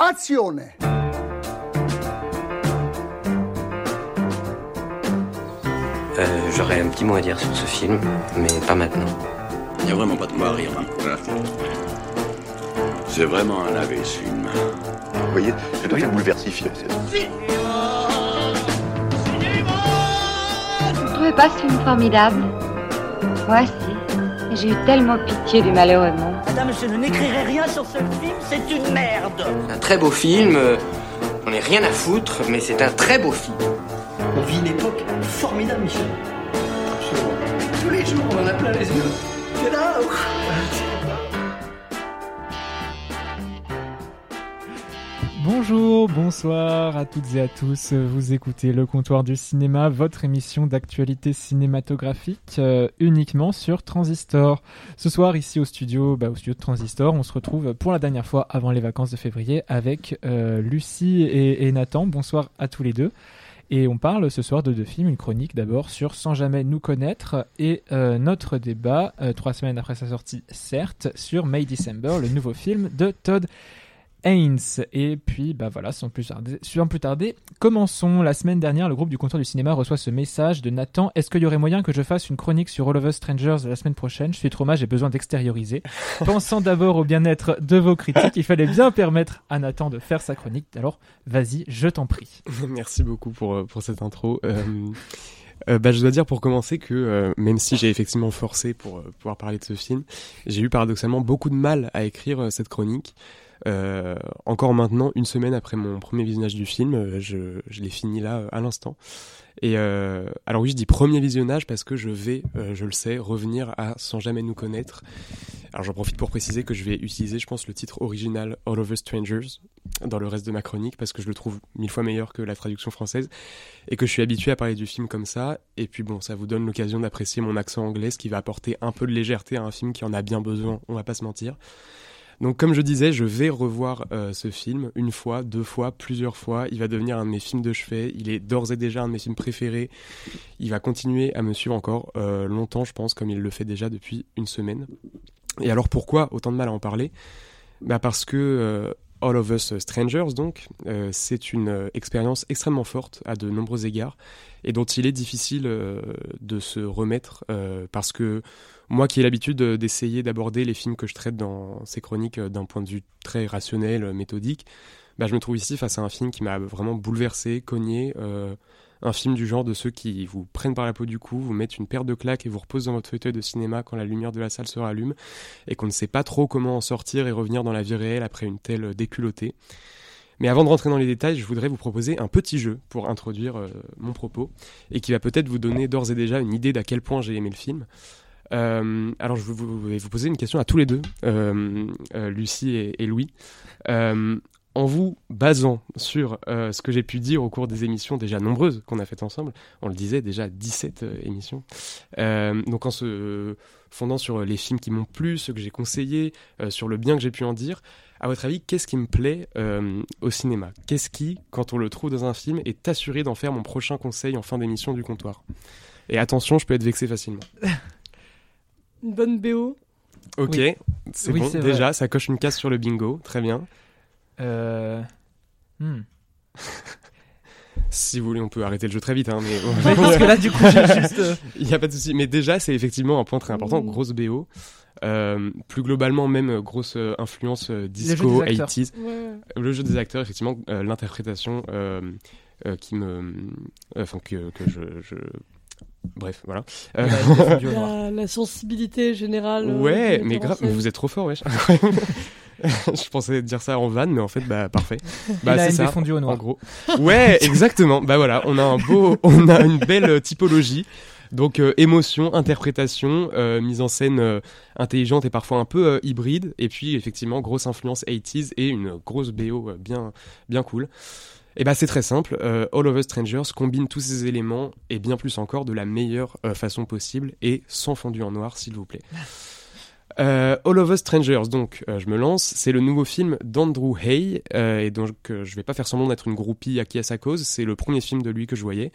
Azione Euh, J'aurais un petit mot à dire sur ce film, mais pas maintenant. Il n'y a vraiment pas de quoi à rire. hein. C'est vraiment un lavé ce film. Vous voyez, c'est toi qui le bouleversifié. Vous ne trouvez pas ce film formidable? Moi, si. J'ai eu tellement pitié du malheureux monde. Madame, je n'écrirai rien sur ce film, c'est une merde. Un très beau film, euh, on n'est rien à foutre, mais c'est un très beau film. On vit une époque formidable, Michel. Absolument. Tous les jours, on en a plein les yeux. C'est là. Bonjour, bonsoir à toutes et à tous. Vous écoutez Le Comptoir du Cinéma, votre émission d'actualité cinématographique euh, uniquement sur Transistor. Ce soir, ici au studio, bah, au studio de Transistor, on se retrouve pour la dernière fois avant les vacances de février avec euh, Lucie et, Nathan. Bonsoir à tous les deux. Et on parle ce soir de deux films, une chronique d'abord sur Sans jamais nous connaître et euh, notre débat, trois semaines après sa sortie, certes, sur May December, le nouveau film de Todd Haynes. Et puis, bah voilà, sans plus tarder, sans plus tarder, commençons. La semaine dernière, le groupe du comptoir du cinéma reçoit ce message de Nathan. Est-ce qu'il y aurait moyen que je fasse une chronique sur All of Us Strangers la semaine prochaine? Je suis trop mal, j'ai besoin d'extérioriser. Pensant d'abord au bien-être de vos critiques, il fallait bien permettre à Nathan de faire sa chronique. Alors, vas-y, je t'en prie. Merci beaucoup pour, euh, pour cette intro. Euh, euh, bah, je dois dire pour commencer que euh, même si j'ai effectivement forcé pour euh, pouvoir parler de ce film, j'ai eu paradoxalement beaucoup de mal à écrire cette chronique. Euh, encore maintenant, une semaine après mon premier visionnage du film, euh, je, l'ai fini là euh, à l'instant. Et alors oui, je dis premier visionnage parce que je vais, je le sais, revenir à Sans jamais nous connaître. Alors j'en profite pour préciser que je vais utiliser, je pense, le titre original All Us Strangers dans le reste de ma chronique parce que je le trouve mille fois meilleur que la traduction française et que je suis habitué à parler du film comme ça. Et puis bon, ça vous donne l'occasion d'apprécier mon accent anglais, ce qui va apporter un peu de légèreté à un film qui en a bien besoin, on va pas se mentir. Donc comme je disais, je vais revoir euh, ce film une fois, deux fois, plusieurs fois. Il va devenir un de mes films de chevet. Il est d'ores et déjà un de mes films préférés. Il va continuer à me suivre encore euh, longtemps, je pense, comme il le fait déjà depuis une semaine. Et alors pourquoi autant de mal à en parler? Bah Parce que euh, All of Us Strangers, donc, euh, c'est une euh, expérience extrêmement forte à de nombreux égards et dont il est difficile euh, de se remettre parce que moi qui ai l'habitude d'essayer d'aborder les films que je traite dans ces chroniques d'un point de vue très rationnel, méthodique, bah, je me trouve ici face à un film qui m'a vraiment bouleversé, cogné, un film du genre de ceux qui vous prennent par la peau du cou, vous mettent une paire de claques et vous reposent dans votre fauteuil de cinéma quand la lumière de la salle se rallume et qu'on ne sait pas trop comment en sortir et revenir dans la vie réelle après une telle déculottée. Mais avant de rentrer dans les détails, je voudrais vous proposer un petit jeu pour introduire euh, mon propos et qui va peut-être vous donner d'ores et déjà une idée d'à quel point j'ai aimé le film. Euh, alors je vais vous, poser une question à tous les deux, euh, euh, Lucie et Louis. En vous basant sur euh, ce que j'ai pu dire au cours des émissions déjà nombreuses qu'on a faites ensemble, on le disait déjà 17 euh, émissions, euh, donc en se fondant sur les films qui m'ont plu, ceux que j'ai conseillés, euh, sur le bien que j'ai pu en dire, à votre avis, qu'est-ce qui me plaît euh, au cinéma? Qu'est-ce qui, quand on le trouve dans un film, est assuré d'en faire mon prochain conseil en fin d'émission du comptoir? Et attention, je peux être vexé facilement. Une bonne BO. Ok, Oui. c'est Oui, bon, vrai. déjà, ça coche une case sur le bingo, très bien. Euh... hmm. Si vous voulez, on peut arrêter le jeu très vite, hein, mais... Ouais, parce que là, du coup, j'ai juste. euh, Il n'y a pas de souci. Mais déjà, c'est effectivement un point très important. Grosse BO. Euh, plus globalement, même grosse influence disco, des acteurs. 80s. Ouais. Le jeu des acteurs, effectivement, euh, l'interprétation euh, euh, qui me. Enfin, que, que je, je- Bref, voilà. Euh. La, la sensibilité générale. ouais, mais grave, mais vous êtes trop fort, wesh. Je pensais dire ça en vanne, mais en fait, bah, parfait. Bah, c'est ça. défendue au En noir. gros. Ouais, exactement. bah voilà, on a un beau, on a une belle euh, typologie. Donc euh, émotion, interprétation, euh, mise en scène euh, intelligente et parfois un peu hybride, et puis effectivement grosse influence 80s et une grosse BO bien bien cool. Et bah c'est très simple, All of Us Strangers combine tous ces éléments et bien plus encore de la meilleure façon possible et sans fondu en noir s'il vous plaît. Euh, All of Us Strangers, donc euh, je me lance, c'est le nouveau film d'Andrew Hay, euh, et donc je vais pas faire semblant d'être une groupie à qui à sa cause, c'est le premier film de lui que je voyais,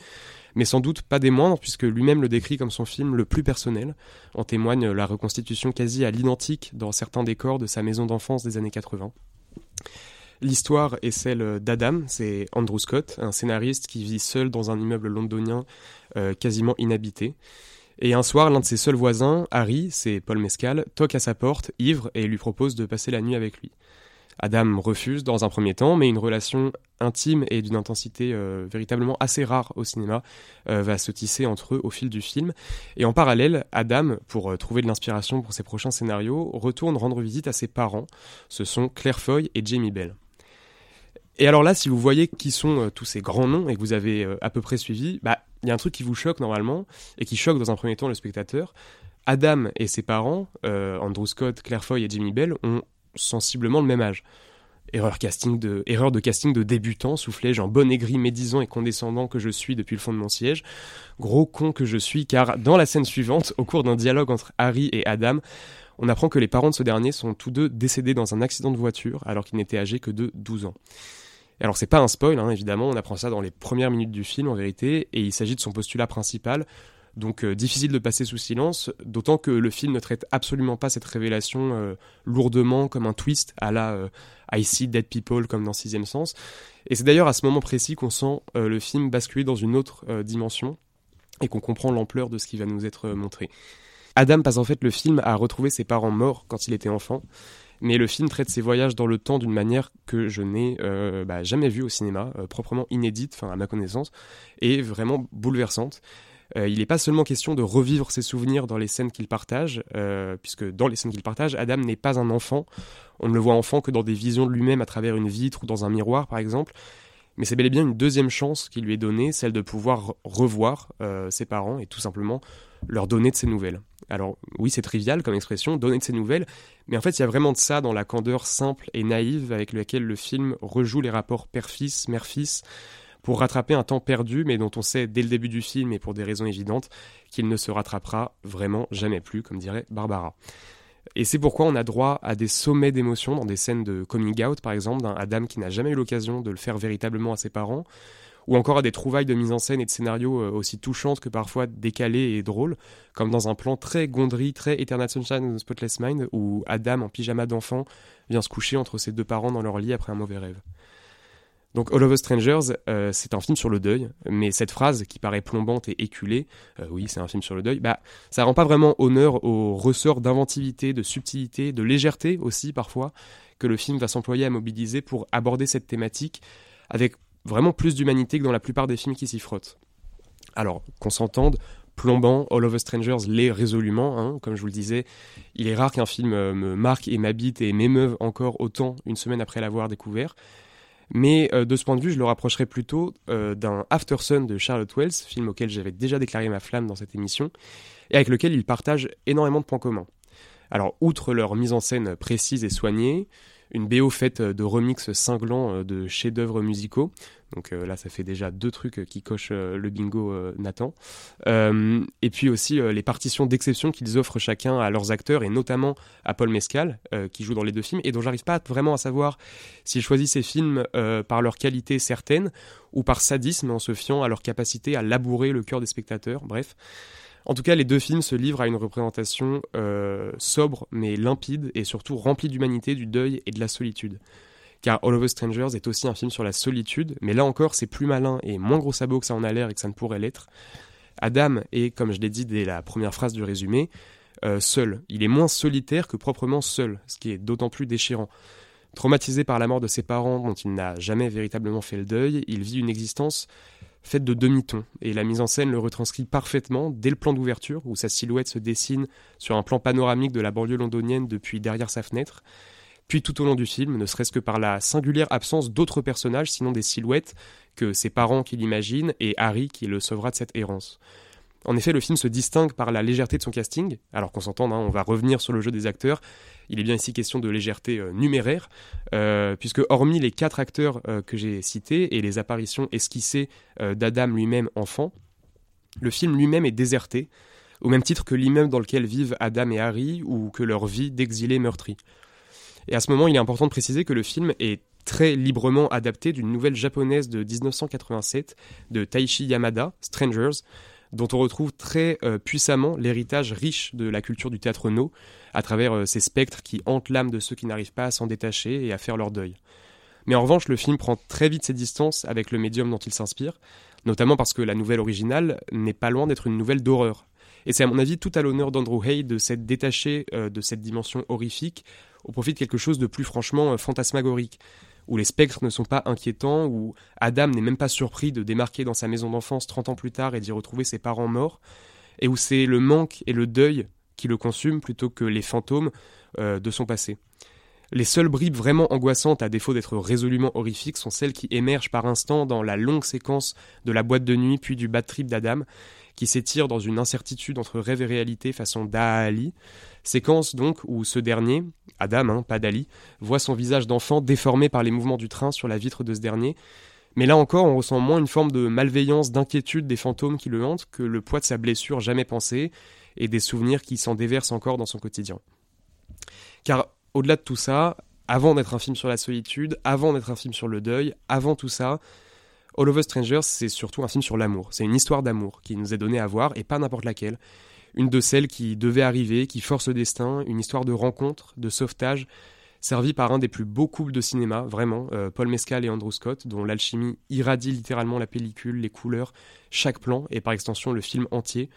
mais sans doute pas des moindres, puisque lui-même le décrit comme son film le plus personnel. En témoigne la reconstitution quasi à l'identique dans certains décors de sa maison d'enfance des années 80. L'histoire est celle d'Adam, c'est Andrew Scott, un scénariste qui vit seul dans un immeuble londonien quasiment inhabité. Et un soir, l'un de ses seuls voisins, Harry, c'est Paul Mescal, toque à sa porte, ivre, et lui propose de passer la nuit avec lui. Adam refuse dans un premier temps, mais une relation intime et d'une intensité euh, véritablement assez rare au cinéma euh, va se tisser entre eux au fil du film. Et en parallèle, Adam, pour euh, trouver de l'inspiration pour ses prochains scénarios, retourne rendre visite à ses parents. Ce sont Claire Foy et Jamie Bell. Et alors là, si vous voyez qui sont tous ces grands noms et que vous avez à peu près suivi, bah il y a un truc qui vous choque normalement et qui choque dans un premier temps le spectateur. Adam et ses parents, Andrew Scott, Claire Foy et Jamie Bell, ont sensiblement le même âge. Erreur, de, erreur de casting de débutant, soufflé genre bon aigri, médisant et condescendant que je suis depuis le fond de mon siège. Gros con que je suis, car dans la scène suivante, au cours d'un dialogue entre Harry et Adam, on apprend que les parents de ce dernier sont tous deux décédés dans un accident de voiture alors qu'ils n'étaient âgés que de 12 ans. Alors c'est pas un spoil, hein, évidemment, on apprend ça dans les premières minutes du film en vérité, et il s'agit de son postulat principal, donc euh, difficile de passer sous silence, d'autant que le film ne traite absolument pas cette révélation euh, lourdement comme un twist à la euh, I See Dead People comme dans Sixième Sens. Et c'est d'ailleurs à ce moment précis qu'on sent le film basculer dans une autre dimension et qu'on comprend l'ampleur de ce qui va nous être montré. Adam passe en fait le film à retrouver ses parents morts quand il était enfant, mais le film traite ses voyages dans le temps d'une manière que je n'ai bah, jamais vue au cinéma, proprement inédite, enfin à ma connaissance, et vraiment bouleversante. Euh, il n'est pas seulement question de revivre ses souvenirs dans les scènes qu'il partage, euh, puisque dans les scènes qu'il partage, Adam n'est pas un enfant. On ne le voit enfant que dans des visions de lui-même à travers une vitre ou dans un miroir, par exemple. Mais c'est bel et bien une deuxième chance qui lui est donnée, celle de pouvoir revoir euh, ses parents et tout simplement leur donner de ses nouvelles. Alors oui, c'est trivial comme expression, donner de ses nouvelles, mais en fait il y a vraiment de ça dans la candeur simple et naïve avec laquelle le film rejoue les rapports père-fils, mère-fils, pour rattraper un temps perdu, mais dont on sait dès le début du film, et pour des raisons évidentes, qu'il ne se rattrapera vraiment jamais plus, comme dirait Barbara. Et c'est pourquoi on a droit à des sommets d'émotions dans des scènes de coming out, par exemple, d'un Adam qui n'a jamais eu l'occasion de le faire véritablement à ses parents, ou encore à des trouvailles de mise en scène et de scénario euh, aussi touchantes que parfois décalées et drôles, comme dans un plan très gondry, très Eternal Sunshine of Spotless Mind, où Adam, en pyjama d'enfant, vient se coucher entre ses deux parents dans leur lit après un mauvais rêve. Donc All of Us Strangers, euh, c'est un film sur le deuil, mais cette phrase qui paraît plombante et éculée, euh, oui c'est un film sur le deuil, bah ça rend pas vraiment honneur au ressort d'inventivité, de subtilité, de légèreté aussi parfois que le film va s'employer à mobiliser pour aborder cette thématique avec vraiment plus d'humanité que dans la plupart des films qui s'y frottent. Alors qu'on s'entende, plombant, All of Us Strangers l'est résolument, hein, comme je vous le disais, il est rare qu'un film euh, me marque et m'habite et m'émeuve encore autant une semaine après l'avoir découvert. Mais euh, de ce point de vue, je le rapprocherais plutôt euh, d'un After Sun de Charlotte Wells, film auquel j'avais déjà déclaré ma flamme dans cette émission, et avec lequel ils partagent énormément de points communs. Alors, outre leur mise en scène précise et soignée, une BO faite de remixes cinglants de chefs-d'œuvre musicaux, donc euh, là, ça fait déjà deux trucs qui cochent euh, le bingo euh, Nathan. et puis aussi les partitions d'exception qu'ils offrent chacun à leurs acteurs, et notamment à Paul Mescal, qui joue dans les deux films, et dont j'arrive pas vraiment à savoir s'ils choisissent ces films par leur qualité certaine, ou par sadisme en se fiant à leur capacité à labourer le cœur des spectateurs. Bref. En tout cas, les deux films se livrent à une représentation sobre mais limpide et surtout remplie d'humanité, du deuil et de la solitude car All of Us Strangers est aussi un film sur la solitude, mais là encore c'est plus malin et moins gros sabot que ça en a l'air et que ça ne pourrait l'être. Adam est, comme je l'ai dit dès la première phrase du résumé, euh, seul. Il est moins solitaire que proprement seul, ce qui est d'autant plus déchirant. Traumatisé par la mort de ses parents dont il n'a jamais véritablement fait le deuil, il vit une existence faite de demi-tons, et la mise en scène le retranscrit parfaitement dès le plan d'ouverture, où sa silhouette se dessine sur un plan panoramique de la banlieue londonienne depuis derrière sa fenêtre, puis tout au long du film, ne serait-ce que par la singulière absence d'autres personnages, sinon des silhouettes, que ses parents qui l'imaginent et Harry qui le sauvera de cette errance. En effet, le film se distingue par la légèreté de son casting, alors qu'on s'entende, hein, on va revenir sur le jeu des acteurs, il est bien ici question de légèreté euh, numéraire, euh, puisque hormis les quatre acteurs euh, que j'ai cités et les apparitions esquissées d'Adam lui-même enfant, le film lui-même est déserté, au même titre que l'immeuble dans lequel vivent Adam et Harry, ou que leur vie d'exilés meurtris. Et à ce moment, il est important de préciser que le film est très librement adapté d'une nouvelle japonaise de 1987 de Taishi Yamada, Strangers, dont on retrouve très euh, puissamment l'héritage riche de la culture du théâtre no, à travers euh, ces spectres qui hantent l'âme de ceux qui n'arrivent pas à s'en détacher et à faire leur deuil. Mais en revanche, le film prend très vite ses distances avec le médium dont il s'inspire, notamment parce que la nouvelle originale n'est pas loin d'être une nouvelle d'horreur. Et c'est à mon avis tout à l'honneur d'Andrew Hay de s'être détaché euh, de cette dimension horrifique au profit de quelque chose de plus franchement fantasmagorique, où les spectres ne sont pas inquiétants, où Adam n'est même pas surpris de démarquer dans sa maison d'enfance 30 ans plus tard et d'y retrouver ses parents morts, et où c'est le manque et le deuil qui le consument plutôt que les fantômes euh, de son passé. Les seules bribes vraiment angoissantes, à défaut d'être résolument horrifiques, sont celles qui émergent par instant dans la longue séquence de la boîte de nuit puis du bad trip d'Adam, qui s'étire dans une incertitude entre rêve et réalité façon d'Ali. Séquence donc où ce dernier, Adam, hein, pas d'Ali, voit son visage d'enfant déformé par les mouvements du train sur la vitre de ce dernier. Mais là encore, on ressent moins une forme de malveillance, d'inquiétude des fantômes qui le hantent que le poids de sa blessure jamais pensée et des souvenirs qui s'en déversent encore dans son quotidien. Car au-delà de tout ça, avant d'être un film sur la solitude, avant d'être un film sur le deuil, avant tout ça, All of Us Strangers, c'est surtout un film sur l'amour. C'est une histoire d'amour qui nous est donnée à voir, et pas n'importe laquelle. Une de celles qui devait arriver, qui force le destin, une histoire de rencontre, de sauvetage, servie par un des plus beaux couples de cinéma, vraiment, euh, Paul Mescal et Andrew Scott, dont l'alchimie irradie littéralement la pellicule, les couleurs, chaque plan, et par extension le film entier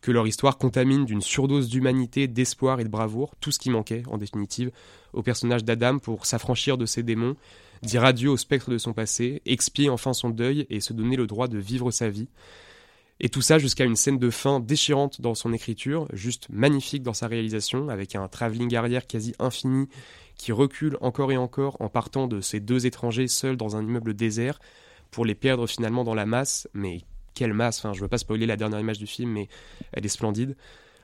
que leur histoire contamine d'une surdose d'humanité, d'espoir et de bravoure, tout ce qui manquait, en définitive, au personnage d'Adam pour s'affranchir de ses démons, dire adieu au spectre de son passé, expier enfin son deuil et se donner le droit de vivre sa vie. Et tout ça jusqu'à une scène de fin déchirante dans son écriture, juste magnifique dans sa réalisation, avec un travelling arrière quasi infini qui recule encore et encore en partant de ces deux étrangers seuls dans un immeuble désert pour les perdre finalement dans la masse, mais quelle masse, enfin je veux pas spoiler la dernière image du film, mais elle est splendide.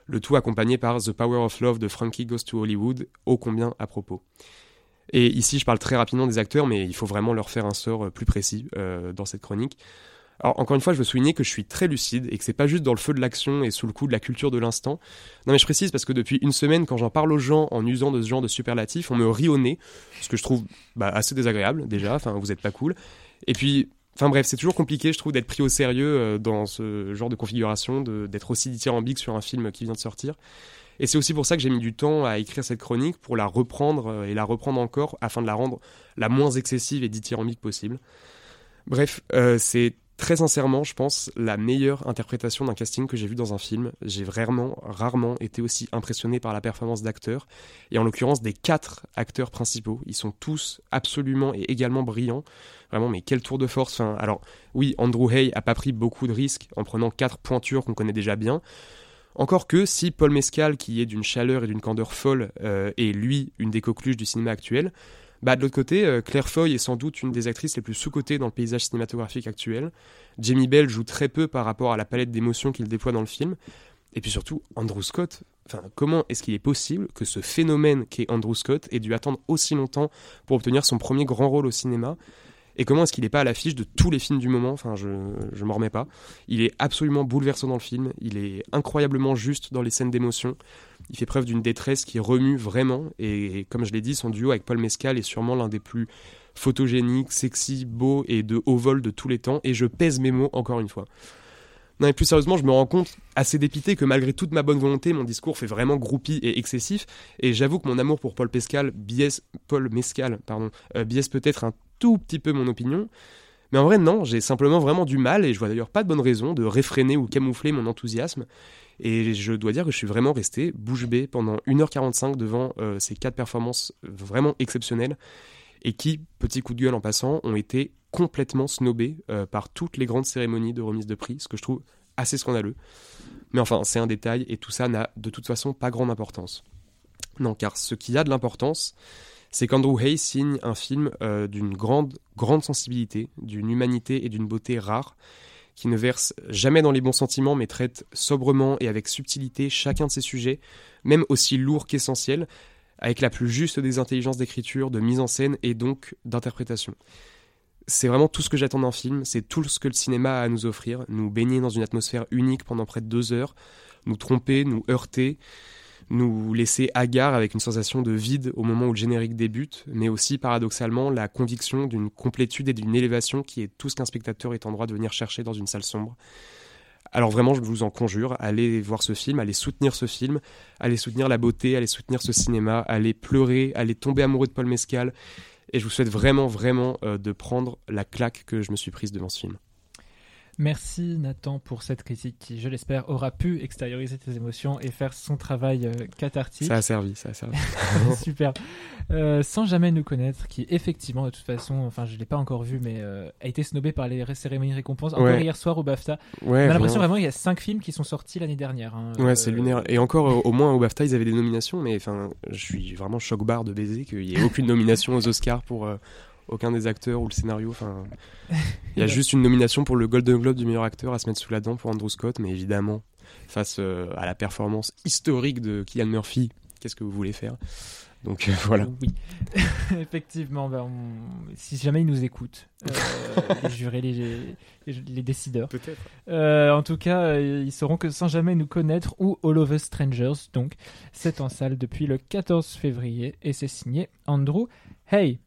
Le tout accompagné par The Power of Love de Frankie Goes to Hollywood, ô combien à propos. Et ici, je parle très rapidement des acteurs, mais il faut vraiment leur faire un sort euh, plus précis euh, dans cette chronique. Alors encore une fois, je veux souligner que je suis très lucide et que c'est pas juste dans le feu de l'action et sous le coup de la culture de l'instant. Non mais je précise parce que depuis une semaine, quand j'en parle aux gens en usant de ce genre de superlatifs, on me rit au nez, ce que je trouve bah, assez désagréable déjà. Enfin, vous êtes pas cool. Et puis Enfin bref, c'est toujours compliqué, je trouve, d'être pris au sérieux euh, dans ce genre de configuration, d'être aussi dithyrambique sur un film qui vient de sortir. Et c'est aussi pour ça que j'ai mis du temps à écrire cette chronique, pour la reprendre euh, et la reprendre encore, afin de la rendre la moins excessive et dithyrambique possible. Bref, euh, c'est très sincèrement, je pense, la meilleure interprétation d'un casting que j'ai vu dans un film. J'ai vraiment, rarement été aussi impressionné par la performance d'acteurs, et en l'occurrence des quatre acteurs principaux. Ils sont tous absolument et également brillants. Vraiment, mais quel tour de force. Enfin, alors, oui, Andrew Hay a pas pris beaucoup de risques en prenant quatre pointures qu'on connaît déjà bien. Encore que si Paul Mescal, qui est d'une chaleur et d'une candeur folle, euh, est lui une des coqueluches du cinéma actuel, bah, de l'autre côté, euh, Claire Foy est sans doute une des actrices les plus sous-cotées dans le paysage cinématographique actuel. Jamie Bell joue très peu par rapport à la palette d'émotions qu'il déploie dans le film. Et puis surtout, Andrew Scott, comment est-ce qu'il est possible que ce phénomène qu'est Andrew Scott ait dû attendre aussi longtemps pour obtenir son premier grand rôle au cinéma? Et comment est-ce qu'il n'est pas à l'affiche de tous les films du moment? Enfin, je ne m'en remets pas. Il est absolument bouleversant dans le film. Il est incroyablement juste dans les scènes d'émotion. Il fait preuve d'une détresse qui remue vraiment. Et, comme je l'ai dit, son duo avec Paul Mescal est sûrement l'un des plus photogéniques, sexy, beau et de haut vol de tous les temps. Et je pèse mes mots encore une fois. Non, mais plus sérieusement, je me rends compte assez dépité que malgré toute ma bonne volonté, mon discours fait vraiment groupie et excessif. Et j'avoue que mon amour pour Paul Pescal biaise, Paul Mescal, pardon, euh, biaise peut-être un tout petit peu mon opinion. Mais en vrai, non, j'ai simplement vraiment du mal, et je vois d'ailleurs pas de bonne raison de réfréner ou camoufler mon enthousiasme. Et je dois dire que je suis vraiment resté bouche bée pendant 1h45 devant euh, ces quatre performances vraiment exceptionnelles, et qui, petit coup de gueule en passant, ont été complètement snobées euh, par toutes les grandes cérémonies de remise de prix, ce que je trouve assez scandaleux. Mais enfin, c'est un détail, et tout ça n'a de toute façon pas grande importance. Non, car ce qui a de l'importance, c'est qu'Andrew Hay signe un film euh, d'une grande, grande sensibilité, d'une humanité et d'une beauté rare, qui ne verse jamais dans les bons sentiments, mais traite sobrement et avec subtilité chacun de ses sujets, même aussi lourds qu'essentiels, avec la plus juste des intelligences d'écriture, de mise en scène et donc d'interprétation. C'est vraiment tout ce que j'attends d'un film, c'est tout ce que le cinéma a à nous offrir, nous baigner dans une atmosphère unique pendant près de deux heures, nous tromper, nous heurter, nous laisser hagards avec une sensation de vide au moment où le générique débute, mais aussi paradoxalement la conviction d'une complétude et d'une élévation qui est tout ce qu'un spectateur est en droit de venir chercher dans une salle sombre. Alors vraiment, je vous en conjure, allez voir ce film, allez soutenir ce film, allez soutenir la beauté, allez soutenir ce cinéma, allez pleurer, allez tomber amoureux de Paul Mescal, Et je vous souhaite vraiment, vraiment euh, de prendre la claque que je me suis prise devant ce film. Merci Nathan pour cette critique qui, je l'espère, aura pu extérioriser tes émotions et faire son travail euh, cathartique. Ça a servi, ça a servi. Super. Euh, sans jamais nous connaître, qui effectivement, de toute façon, enfin, je l'ai pas encore vu, mais euh, a été snobé par les cérémonies récompenses encore Ouais. hier soir au BAFTA. Ouais, On a l'impression vraiment. qu'il y a cinq films qui sont sortis l'année dernière. hein. Ouais, Euh, c'est lunaire. Et encore, au- moins au BAFTA, ils avaient des nominations, mais enfin, je suis vraiment choc-barre de baiser qu'il n'y ait aucune nomination aux Oscars pour aucun des acteurs ou le scénario. Enfin, il y a juste une nomination pour le Golden Globe du meilleur acteur à se mettre sous la dent pour Andrew Scott, mais évidemment, face euh, à la performance historique de Killian Murphy, qu'est-ce que vous voulez faire? Donc euh, voilà. Oui, effectivement. on- Si jamais ils nous écoutent, euh, les jurés, les, les, les décideurs. Peut-être. Euh, en tout cas, euh, ils sauront que sans jamais nous connaître ou All of Us Strangers, donc c'est en salle depuis le 14 février et c'est signé Andrew Hey.